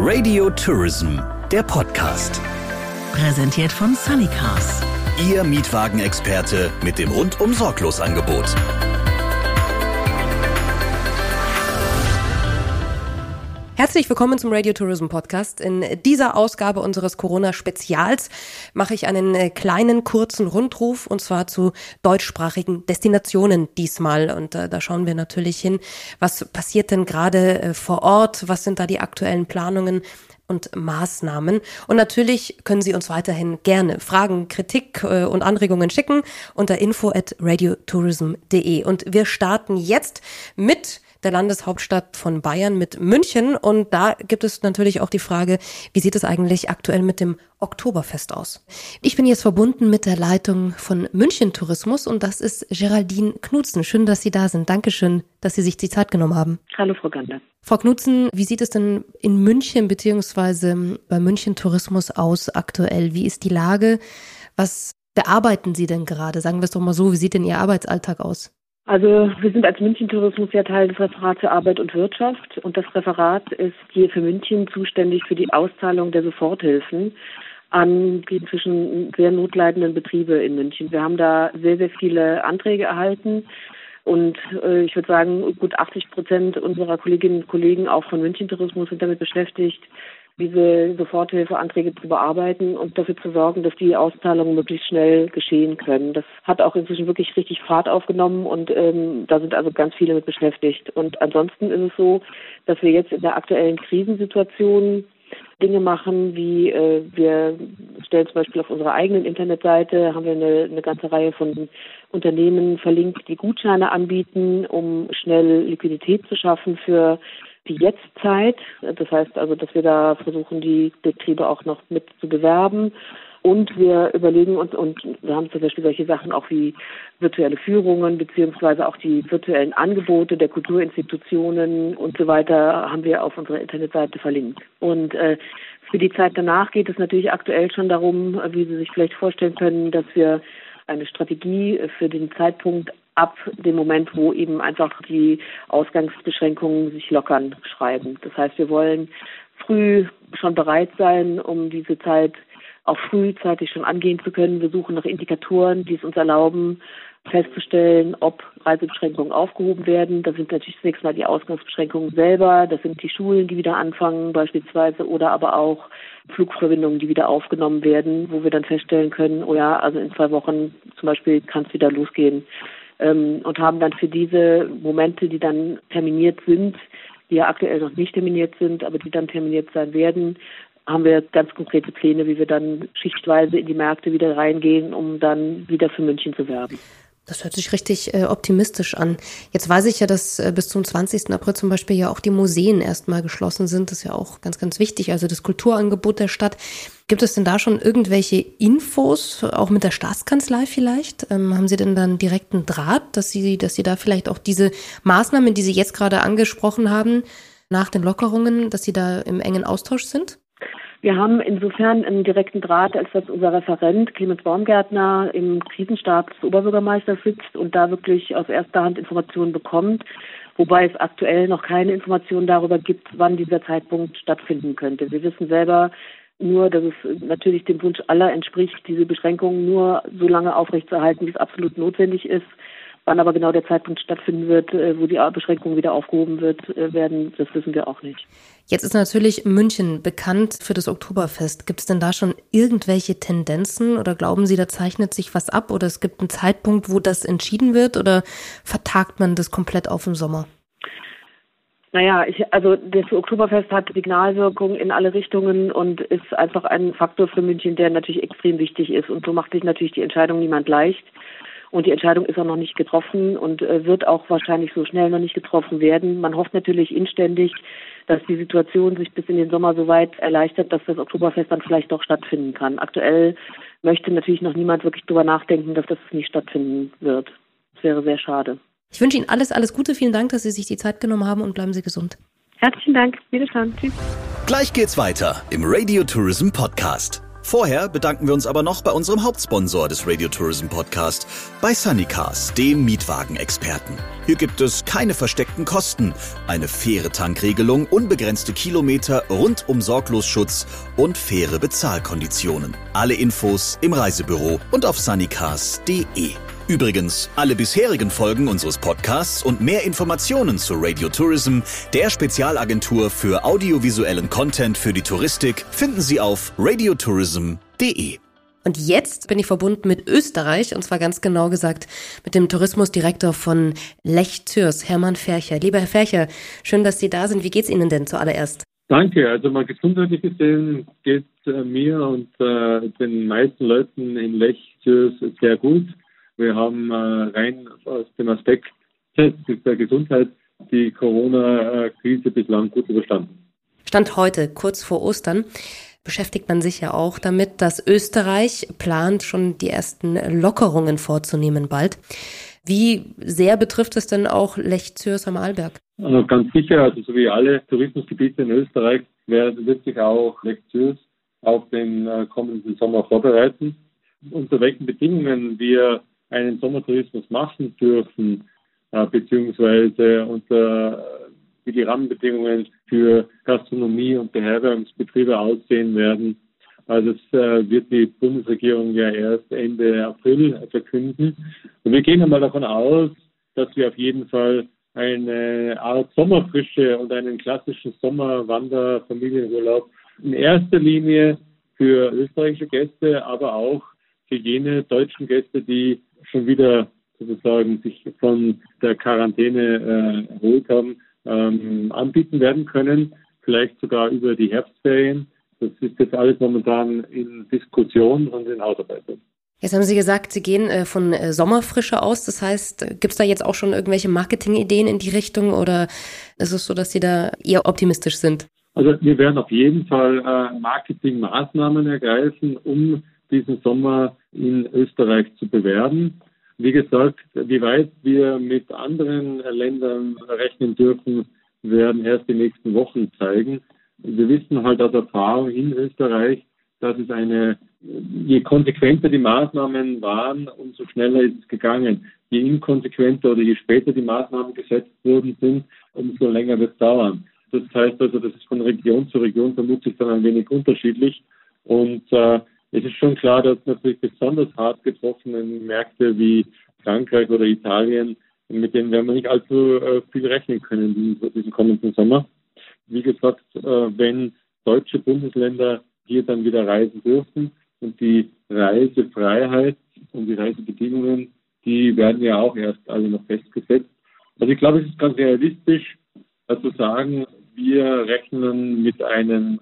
Radio Tourism, der Podcast. Präsentiert von Sunnycars. Ihr Mietwagenexperte mit dem rundum sorglos Angebot. Herzlich willkommen zum Radio Tourism Podcast. In dieser Ausgabe unseres Corona-Spezials mache ich einen äh, kleinen, kurzen Rundruf und zwar zu deutschsprachigen Destinationen diesmal. Und äh, da schauen wir natürlich hin, was passiert denn gerade äh, vor Ort, was sind da die aktuellen Planungen, und Maßnahmen. Und natürlich können Sie uns weiterhin gerne Fragen, Kritik äh, und Anregungen schicken unter info at radiotourism.de. Und wir starten jetzt mit der Landeshauptstadt von Bayern mit München. Und da gibt es natürlich auch die Frage, wie sieht es eigentlich aktuell mit dem Oktoberfest aus? Ich bin jetzt verbunden mit der Leitung von München Tourismus und das ist Geraldine Knutzen. Schön, dass Sie da sind. Dankeschön, dass Sie sich die Zeit genommen haben. Hallo, Frau Gander. Frau Knutzen, wie sieht es denn in München beziehungsweise bei München Tourismus aus aktuell? Wie ist die Lage? Was bearbeiten Sie denn gerade? Sagen wir es doch mal so, wie sieht denn Ihr Arbeitsalltag aus? Also wir sind als München Tourismus ja Teil des Referats für Arbeit und Wirtschaft und das Referat ist hier für München zuständig für die Auszahlung der Soforthilfen an die inzwischen sehr notleidenden Betriebe in München. Wir haben da sehr, sehr viele Anträge erhalten und äh, ich würde sagen, gut 80 Prozent unserer Kolleginnen und Kollegen auch von München Tourismus sind damit beschäftigt, diese Soforthilfeanträge zu bearbeiten und dafür zu sorgen, dass die Auszahlungen möglichst schnell geschehen können. Das hat auch inzwischen wirklich richtig Fahrt aufgenommen und ähm, da sind also ganz viele mit beschäftigt. Und ansonsten ist es so, dass wir jetzt in der aktuellen Krisensituation Dinge machen, wie äh, wir stellen zum Beispiel auf unserer eigenen Internetseite, haben wir eine, eine ganze Reihe von Unternehmen verlinkt, die Gutscheine anbieten, um schnell Liquidität zu schaffen für die Jetztzeit. Das heißt also, dass wir da versuchen, die Betriebe auch noch mit zu bewerben. Und wir überlegen uns, und wir haben zum Beispiel solche Sachen auch wie virtuelle Führungen, beziehungsweise auch die virtuellen Angebote der Kulturinstitutionen und so weiter haben wir auf unserer Internetseite verlinkt. Und äh, für die Zeit danach geht es natürlich aktuell schon darum, wie Sie sich vielleicht vorstellen können, dass wir eine Strategie für den Zeitpunkt ab dem Moment, wo eben einfach die Ausgangsbeschränkungen sich lockern, schreiben. Das heißt, wir wollen früh schon bereit sein, um diese Zeit auch frühzeitig schon angehen zu können. Wir suchen nach Indikatoren, die es uns erlauben, festzustellen, ob Reisebeschränkungen aufgehoben werden. Das sind natürlich zunächst mal die Ausgangsbeschränkungen selber. Das sind die Schulen, die wieder anfangen beispielsweise oder aber auch Flugverbindungen, die wieder aufgenommen werden, wo wir dann feststellen können, oh ja, also in zwei Wochen zum Beispiel kann es wieder losgehen ähm, und haben dann für diese Momente, die dann terminiert sind, die ja aktuell noch nicht terminiert sind, aber die dann terminiert sein werden, haben wir ganz konkrete Pläne, wie wir dann schichtweise in die Märkte wieder reingehen, um dann wieder für München zu werben. Das hört sich richtig äh, optimistisch an. Jetzt weiß ich ja, dass äh, bis zum 20. April zum Beispiel ja auch die Museen erstmal geschlossen sind. Das ist ja auch ganz, ganz wichtig. Also das Kulturangebot der Stadt. Gibt es denn da schon irgendwelche Infos, auch mit der Staatskanzlei vielleicht? Ähm, haben Sie denn dann direkten Draht, dass Sie, dass Sie da vielleicht auch diese Maßnahmen, die Sie jetzt gerade angesprochen haben, nach den Lockerungen, dass Sie da im engen Austausch sind? Wir haben insofern einen direkten Draht, als dass unser Referent Clemens Baumgärtner im Krisenstab des Oberbürgermeisters sitzt und da wirklich aus erster Hand Informationen bekommt, wobei es aktuell noch keine Informationen darüber gibt, wann dieser Zeitpunkt stattfinden könnte. Wir wissen selber nur, dass es natürlich dem Wunsch aller entspricht, diese Beschränkungen nur so lange aufrechtzuerhalten, wie es absolut notwendig ist. Wann aber genau der Zeitpunkt stattfinden wird, äh, wo die Beschränkung wieder aufgehoben wird, äh, werden, das wissen wir auch nicht. Jetzt ist natürlich München bekannt für das Oktoberfest. Gibt es denn da schon irgendwelche Tendenzen oder glauben Sie, da zeichnet sich was ab oder es gibt einen Zeitpunkt, wo das entschieden wird oder vertagt man das komplett auf im Sommer? Naja, ich, also das Oktoberfest hat Signalwirkung in alle Richtungen und ist einfach ein Faktor für München, der natürlich extrem wichtig ist. Und so macht sich natürlich die Entscheidung niemand leicht. Und die Entscheidung ist auch noch nicht getroffen und äh, wird auch wahrscheinlich so schnell noch nicht getroffen werden. Man hofft natürlich inständig, dass die Situation sich bis in den Sommer so weit erleichtert, dass das Oktoberfest dann vielleicht doch stattfinden kann. Aktuell möchte natürlich noch niemand wirklich drüber nachdenken, dass das nicht stattfinden wird. Das wäre sehr schade. Ich wünsche Ihnen alles, alles Gute. Vielen Dank, dass Sie sich die Zeit genommen haben und bleiben Sie gesund. Herzlichen Dank. Wiederschauen. Tschüss. Gleich geht's weiter im Radio Tourism Podcast. Vorher bedanken wir uns aber noch bei unserem Hauptsponsor des Radio Tourism Podcast, bei Sunnycars, dem Mietwagenexperten. Hier gibt es keine versteckten Kosten, eine faire Tankregelung, unbegrenzte Kilometer, rundum Sorglosschutz und faire Bezahlkonditionen. Alle Infos im Reisebüro und auf sunnycars.de. Übrigens, alle bisherigen Folgen unseres Podcasts und mehr Informationen zu Radio Tourism, der Spezialagentur für audiovisuellen Content für die Touristik, finden Sie auf radiotourism.de. Und jetzt bin ich verbunden mit Österreich und zwar ganz genau gesagt mit dem Tourismusdirektor von Lech Zürs, Hermann Fercher. Lieber Herr Fercher, schön, dass Sie da sind. Wie geht's Ihnen denn zuallererst? Danke. Also mal gesundheitlich gesehen geht äh, mir und äh, den meisten Leuten in Lech Zürs sehr gut. Wir haben äh, rein aus dem Aspekt der Gesundheit die Corona-Krise bislang gut überstanden. Stand heute, kurz vor Ostern, beschäftigt man sich ja auch damit, dass Österreich plant, schon die ersten Lockerungen vorzunehmen bald. Wie sehr betrifft es denn auch Lech Zürs am Arlberg? Also ganz sicher, also so wie alle Tourismusgebiete in Österreich, wird sich auch Lech Zürs auf den äh, kommenden Sommer vorbereiten. Unter welchen Bedingungen wir einen Sommertourismus machen dürfen, äh, beziehungsweise unter wie die Rahmenbedingungen für Gastronomie und Beherbergungsbetriebe aussehen werden. Also das äh, wird die Bundesregierung ja erst Ende April verkünden. Und wir gehen einmal davon aus, dass wir auf jeden Fall eine Art Sommerfrische und einen klassischen Sommerwanderfamilienurlaub in erster Linie für österreichische Gäste, aber auch für jene deutschen Gäste, die schon wieder sozusagen sich von der Quarantäne äh, erholt haben, ähm, anbieten werden können, vielleicht sogar über die Herbstferien. Das ist jetzt alles momentan in Diskussion und in Ausarbeitung. Jetzt haben Sie gesagt, Sie gehen äh, von äh, Sommerfrische aus. Das heißt, gibt es da jetzt auch schon irgendwelche Marketingideen in die Richtung oder ist es so, dass Sie da eher optimistisch sind? Also wir werden auf jeden Fall äh, Marketingmaßnahmen ergreifen, um diesen Sommer in Österreich zu bewerben. Wie gesagt, wie weit wir mit anderen Ländern rechnen dürfen, werden erst die nächsten Wochen zeigen. Wir wissen halt aus Erfahrung in Österreich, dass es eine, je konsequenter die Maßnahmen waren, umso schneller ist es gegangen. Je inkonsequenter oder je später die Maßnahmen gesetzt worden sind, umso länger wird es dauern. Das heißt also, das ist von Region zu Region vermutlich dann ein wenig unterschiedlich. Und äh, es ist schon klar, dass natürlich besonders hart getroffene Märkte wie Frankreich oder Italien, mit denen werden wir nicht allzu äh, viel rechnen können diesen, kommenden Sommer. Wie gesagt, äh, wenn deutsche Bundesländer hier dann wieder reisen dürfen und die Reisefreiheit und die Reisebedingungen, die werden ja auch erst alle noch festgesetzt. Also ich glaube, es ist ganz realistisch äh, zu sagen, wir rechnen mit einem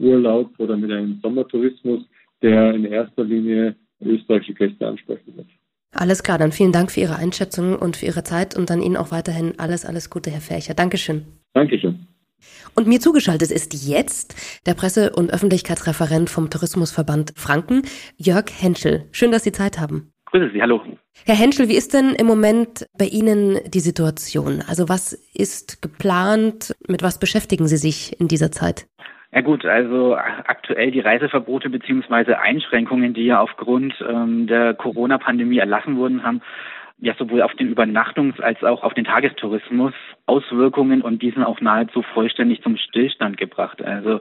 Sommerurlaub oder mit einem Sommertourismus, der in erster Linie österreichische Gäste ansprechen wird. Alles klar, dann vielen Dank für Ihre Einschätzung und für Ihre Zeit und dann Ihnen auch weiterhin alles, alles Gute, Herr Färcher. Dankeschön. Dankeschön. Und mir zugeschaltet ist jetzt der Presse- und Öffentlichkeitsreferent vom Tourismusverband Franken, Jörg Henschel. Schön, dass Sie Zeit haben. Grüße Sie, hallo. Herr Henschel, wie ist denn im Moment bei Ihnen die Situation? Also was ist geplant? Mit was beschäftigen Sie sich in dieser Zeit? Ja gut, also aktuell die Reiseverbote beziehungsweise Einschränkungen, die ja aufgrund ähm, der Corona-Pandemie erlassen wurden, haben ja sowohl auf den Übernachtungs- als auch auf den Tagestourismus Auswirkungen und diesen auch nahezu vollständig zum Stillstand gebracht. Also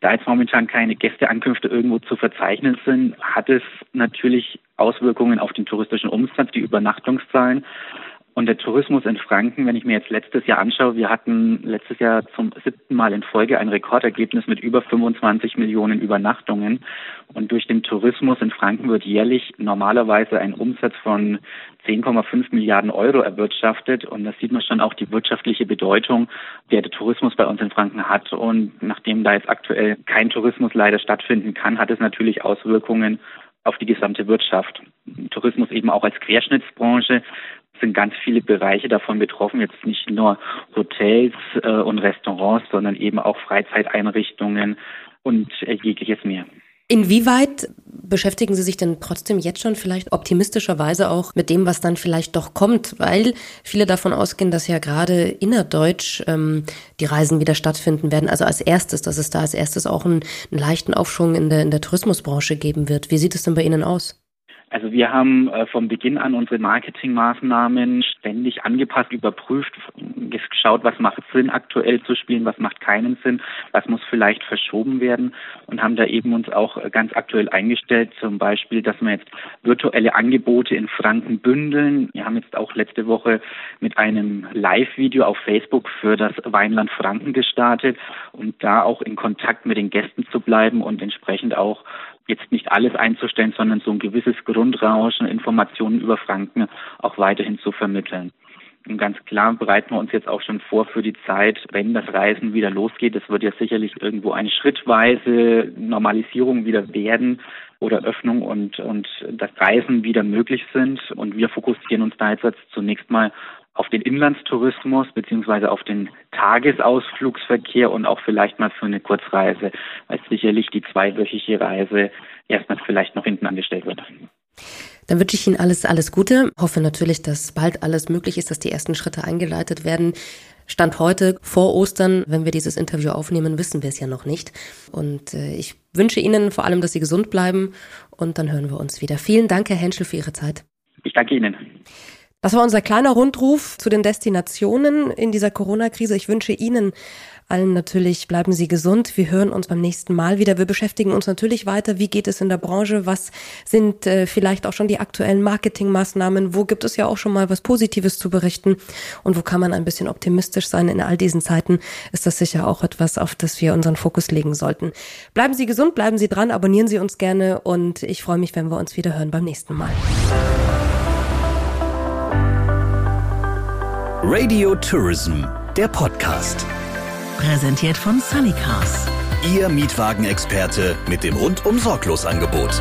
da jetzt momentan keine Gästeankünfte irgendwo zu verzeichnen sind, hat es natürlich Auswirkungen auf den touristischen Umsatz, die Übernachtungszahlen und der Tourismus in Franken, wenn ich mir jetzt letztes Jahr anschaue, wir hatten letztes Jahr zum siebten Mal in Folge ein Rekordergebnis mit über 25 Millionen Übernachtungen. Und durch den Tourismus in Franken wird jährlich normalerweise ein Umsatz von 10,5 Milliarden Euro erwirtschaftet. Und das sieht man schon auch die wirtschaftliche Bedeutung, der der Tourismus bei uns in Franken hat. Und nachdem da jetzt aktuell kein Tourismus leider stattfinden kann, hat es natürlich Auswirkungen auf die gesamte Wirtschaft. Tourismus eben auch als Querschnittsbranche sind ganz viele Bereiche davon betroffen, jetzt nicht nur Hotels äh, und Restaurants, sondern eben auch Freizeiteinrichtungen und äh, jegliches mehr. Inwieweit beschäftigen Sie sich denn trotzdem jetzt schon vielleicht optimistischerweise auch mit dem, was dann vielleicht doch kommt, weil viele davon ausgehen, dass ja gerade innerdeutsch ähm, die Reisen wieder stattfinden werden. Also als erstes, dass es da als erstes auch einen, einen leichten Aufschwung in der, in der Tourismusbranche geben wird. Wie sieht es denn bei Ihnen aus? Also wir haben äh, vom Beginn an unsere Marketingmaßnahmen ständig angepasst, überprüft, geschaut, was macht Sinn aktuell zu spielen, was macht keinen Sinn, was muss vielleicht verschoben werden und haben da eben uns auch ganz aktuell eingestellt, zum Beispiel, dass wir jetzt virtuelle Angebote in Franken bündeln. Wir haben jetzt auch letzte Woche mit einem Live-Video auf Facebook für das Weinland Franken gestartet, um da auch in Kontakt mit den Gästen zu bleiben und entsprechend auch jetzt nicht alles einzustellen, sondern so ein gewisses Grundrauschen, Informationen über Franken auch weiterhin zu vermitteln. Und ganz klar bereiten wir uns jetzt auch schon vor für die Zeit, wenn das Reisen wieder losgeht. Es wird ja sicherlich irgendwo eine schrittweise Normalisierung wieder werden oder Öffnung und, und das Reisen wieder möglich sind. Und wir fokussieren uns da jetzt zunächst mal auf den Inlandstourismus beziehungsweise auf den Tagesausflugsverkehr und auch vielleicht mal für eine Kurzreise, weil sicherlich die zweiwöchige Reise erstmal vielleicht noch hinten angestellt wird. Dann wünsche ich Ihnen alles, alles Gute. Hoffe natürlich, dass bald alles möglich ist, dass die ersten Schritte eingeleitet werden. Stand heute vor Ostern, wenn wir dieses Interview aufnehmen, wissen wir es ja noch nicht. Und äh, ich wünsche Ihnen vor allem, dass Sie gesund bleiben und dann hören wir uns wieder. Vielen Dank, Herr Henschel, für Ihre Zeit. Ich danke Ihnen. Das war unser kleiner Rundruf zu den Destinationen in dieser Corona-Krise. Ich wünsche Ihnen allen natürlich, bleiben Sie gesund. Wir hören uns beim nächsten Mal wieder. Wir beschäftigen uns natürlich weiter. Wie geht es in der Branche? Was sind äh, vielleicht auch schon die aktuellen Marketingmaßnahmen? Wo gibt es ja auch schon mal was Positives zu berichten? Und wo kann man ein bisschen optimistisch sein? In all diesen Zeiten ist das sicher auch etwas, auf das wir unseren Fokus legen sollten. Bleiben Sie gesund, bleiben Sie dran, abonnieren Sie uns gerne und ich freue mich, wenn wir uns wieder hören beim nächsten Mal. Radio Tourism, der Podcast. Präsentiert von Sunnycars. Ihr Mietwagenexperte mit dem rundum sorglos Angebot.